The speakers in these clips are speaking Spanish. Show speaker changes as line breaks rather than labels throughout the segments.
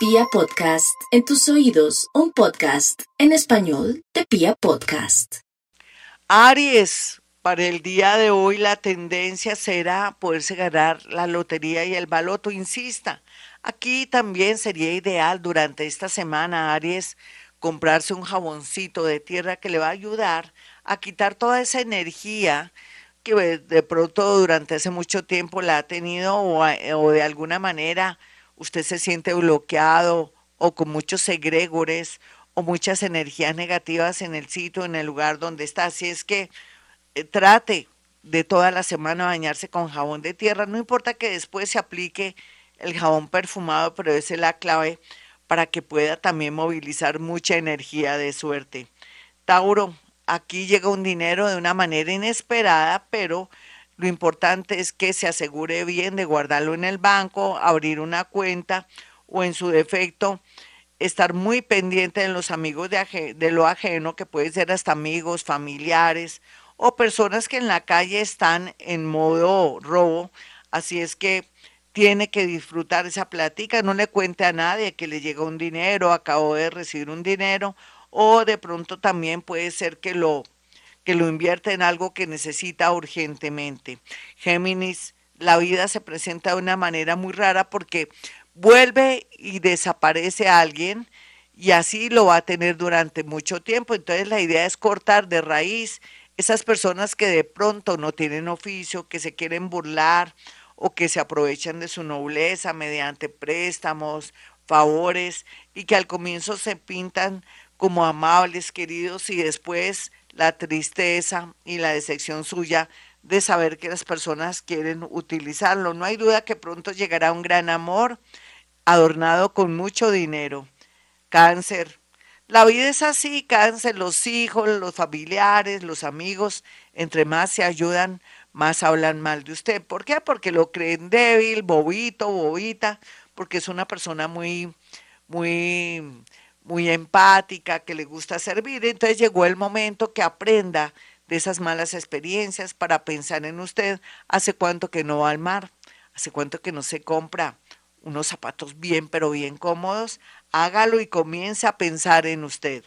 Pia Podcast, en tus oídos, un podcast en español de Pia Podcast.
Aries, para el día de hoy la tendencia será poderse ganar la lotería y el baloto, insista. Aquí también sería ideal durante esta semana, Aries, comprarse un jaboncito de tierra que le va a ayudar a quitar toda esa energía que de pronto durante hace mucho tiempo la ha tenido o, o de alguna manera usted se siente bloqueado o con muchos segregores o muchas energías negativas en el sitio, en el lugar donde está. Así es que eh, trate de toda la semana bañarse con jabón de tierra. No importa que después se aplique el jabón perfumado, pero esa es la clave para que pueda también movilizar mucha energía de suerte. Tauro, aquí llega un dinero de una manera inesperada, pero lo importante es que se asegure bien de guardarlo en el banco, abrir una cuenta o en su defecto estar muy pendiente de los amigos de, lo ajeno, que puede ser hasta amigos, familiares o personas que en la calle están en modo robo. Así es que tiene que disfrutar esa plática, no le cuente a nadie que le llega un dinero, acabo de recibir un dinero, o de pronto también puede ser que lo que lo invierte en algo que necesita urgentemente. Géminis, la vida se presenta de una manera muy rara porque vuelve y desaparece alguien y así lo va a tener durante mucho tiempo. Entonces la idea es cortar de raíz esas personas que de pronto no tienen oficio, que se quieren burlar o que se aprovechan de su nobleza mediante préstamos, favores y que al comienzo se pintan como amables, queridos y después la tristeza y la decepción suya de saber que las personas quieren utilizarlo. No hay duda que pronto llegará un gran amor adornado con mucho dinero. Cáncer. La vida es así, cáncer, los hijos, los familiares, los amigos, entre más se ayudan, más hablan mal de usted. ¿Por qué? Porque lo creen débil, bobito, bobita, porque es una persona muy, muy muy empática, que le gusta servir. Entonces llegó el momento que aprenda de esas malas experiencias para pensar en usted. ¿Hace cuánto que no va al mar? ¿Hace cuánto que no se compra unos zapatos bien, pero bien cómodos? Hágalo y comience a pensar en usted.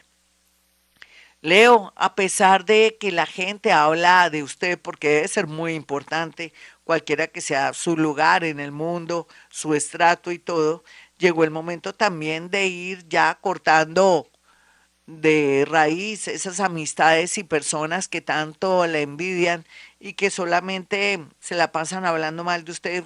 Leo, a pesar de que la gente habla de usted, porque debe ser muy importante, cualquiera que sea su lugar en el mundo, su estrato y todo, llegó el momento también de ir ya cortando de raíz esas amistades y personas que tanto le envidian y que solamente se la pasan hablando mal de usted,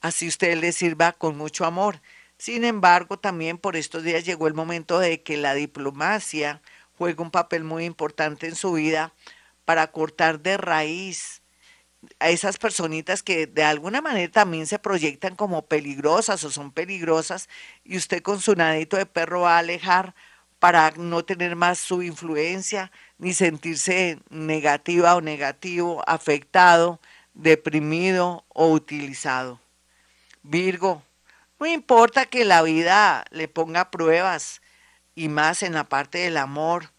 así usted le sirva con mucho amor. Sin embargo, también por estos días llegó el momento de que la diplomacia juegue un papel muy importante en su vida para cortar de raíz a esas personitas que de alguna manera también se proyectan como peligrosas o son peligrosas y usted con su nadito de perro va a alejar para no tener más su influencia ni sentirse negativa o negativo, afectado, deprimido o utilizado. Virgo, no importa que la vida le ponga pruebas y más en la parte del amor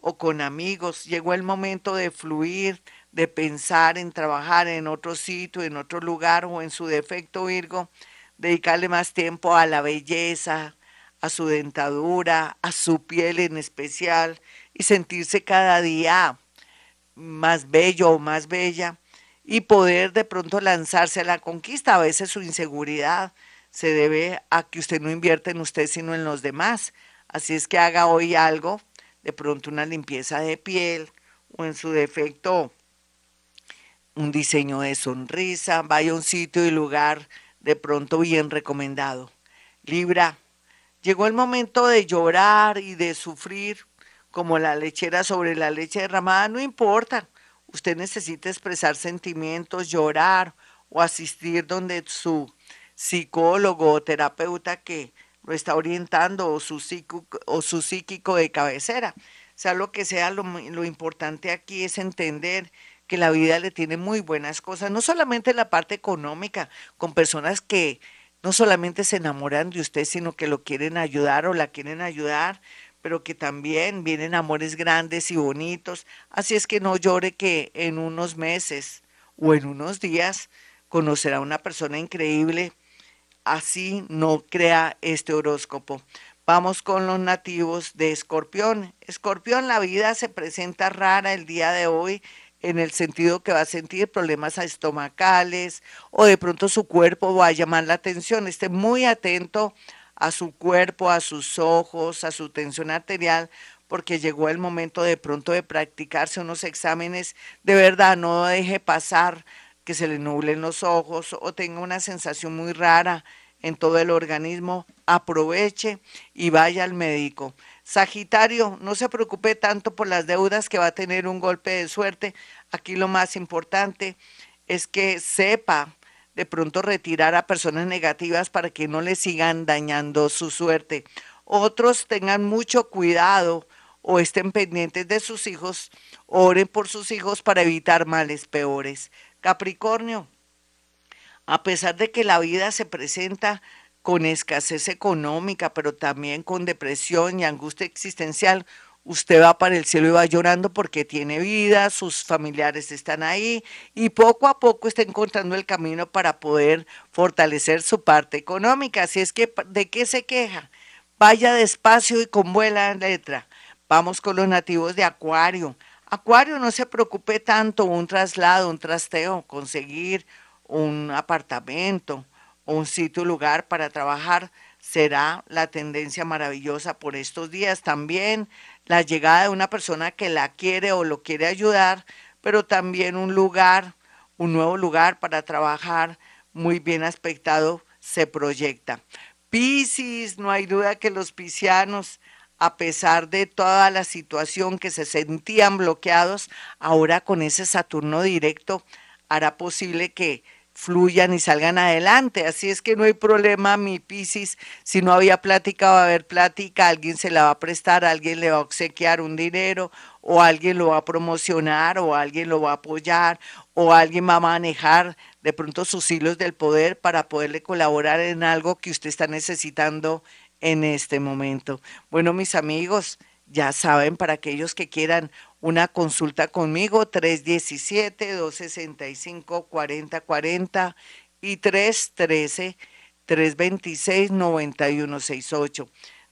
o con amigos, llegó el momento de fluir, de pensar en trabajar en otro sitio, en otro lugar o en su defecto Virgo, dedicarle más tiempo a la belleza, a su dentadura, a su piel en especial y sentirse cada día más bello o más bella y poder de pronto lanzarse a la conquista. A veces su inseguridad se debe a que usted no invierte en usted sino en los demás. Así es que haga hoy algo, de pronto una limpieza de piel o en su defecto un diseño de sonrisa, vaya a un sitio y lugar de pronto bien recomendado. Libra, llegó el momento de llorar y de sufrir como la lechera sobre la leche derramada, no importa. Usted necesita expresar sentimientos, llorar o asistir donde su psicólogo o terapeuta que lo está orientando o su, psíquico, o su psíquico de cabecera. Sea lo que sea, lo, lo importante aquí es entender que la vida le tiene muy buenas cosas, no solamente la parte económica, con personas que no solamente se enamoran de usted, sino que lo quieren ayudar o la quieren ayudar, pero que también vienen amores grandes y bonitos. Así es que no llore que en unos meses o en unos días conocerá a una persona increíble así no crea este horóscopo. Vamos con los nativos de Escorpión. Escorpión, la vida se presenta rara el día de hoy en el sentido que va a sentir problemas estomacales o de pronto su cuerpo va a llamar la atención. Esté muy atento a su cuerpo, a sus ojos, a su tensión arterial, porque llegó el momento de pronto de practicarse unos exámenes. De verdad, no deje pasar que se le nublen los ojos o tenga una sensación muy rara en todo el organismo, aproveche y vaya al médico. Sagitario, no se preocupe tanto por las deudas que va a tener un golpe de suerte. Aquí lo más importante es que sepa de pronto retirar a personas negativas para que no le sigan dañando su suerte. Otros tengan mucho cuidado o estén pendientes de sus hijos, oren por sus hijos para evitar males peores. Capricornio, a pesar de que la vida se presenta con escasez económica, pero también con depresión y angustia existencial, usted va para el cielo y va llorando porque tiene vida, sus familiares están ahí y poco a poco está encontrando el camino para poder fortalecer su parte económica. Así es que, ¿de qué se queja? Vaya despacio y con buena letra. Vamos con los nativos de Acuario. Acuario, no se preocupe tanto un traslado, un trasteo, conseguir un apartamento, un sitio, lugar para trabajar, será la tendencia maravillosa por estos días. También la llegada de una persona que la quiere o lo quiere ayudar, pero también un lugar, un nuevo lugar para trabajar muy bien aspectado se proyecta. Piscis, no hay duda que los piscianos, a pesar de toda la situación que se sentían bloqueados, ahora con ese Saturno directo hará posible que fluyan y salgan adelante. Así es que no hay problema, mi Piscis, si no había plática, va a haber plática, alguien se la va a prestar, alguien le va a obsequiar un dinero, o alguien lo va a promocionar, o alguien lo va a apoyar, o alguien va a manejar de pronto sus hilos del poder para poderle colaborar en algo que usted está necesitando en este momento. Bueno, mis amigos, ya saben, para aquellos que quieran una consulta conmigo, 317-265-4040 y 313-326-9168.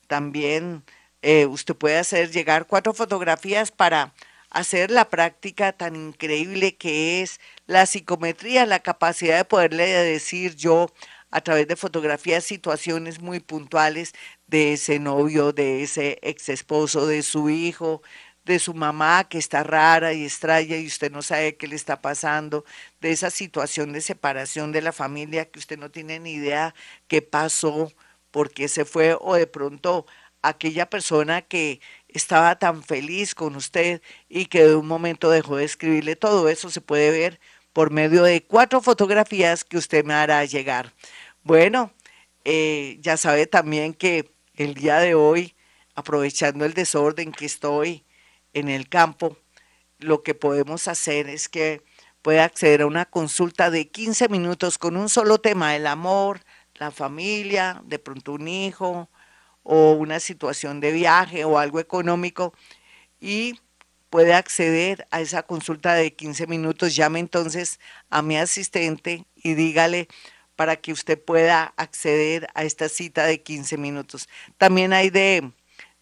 También eh, usted puede hacer llegar cuatro fotografías para hacer la práctica tan increíble que es la psicometría, la capacidad de poderle decir yo a través de fotografías situaciones muy puntuales de ese novio, de ese ex esposo, de su hijo, de su mamá que está rara y extraña y usted no sabe qué le está pasando, de esa situación de separación de la familia que usted no tiene ni idea qué pasó, por qué se fue o de pronto aquella persona que estaba tan feliz con usted y que de un momento dejó de escribirle, todo eso se puede ver por medio de cuatro fotografías que usted me hará llegar. Bueno, eh, ya sabe también que el día de hoy, aprovechando el desorden que estoy en el campo, lo que podemos hacer es que puede acceder a una consulta de 15 minutos con un solo tema, el amor, la familia, de pronto un hijo o una situación de viaje o algo económico y puede acceder a esa consulta de 15 minutos. Llame entonces a mi asistente y dígale para que usted pueda acceder a esta cita de 15 minutos. También hay de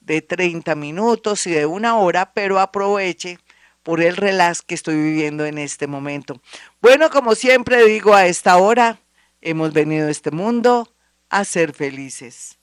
de 30 minutos y de una hora, pero aproveche por el relax que estoy viviendo en este momento. Bueno, como siempre digo a esta hora, hemos venido a este mundo a ser felices.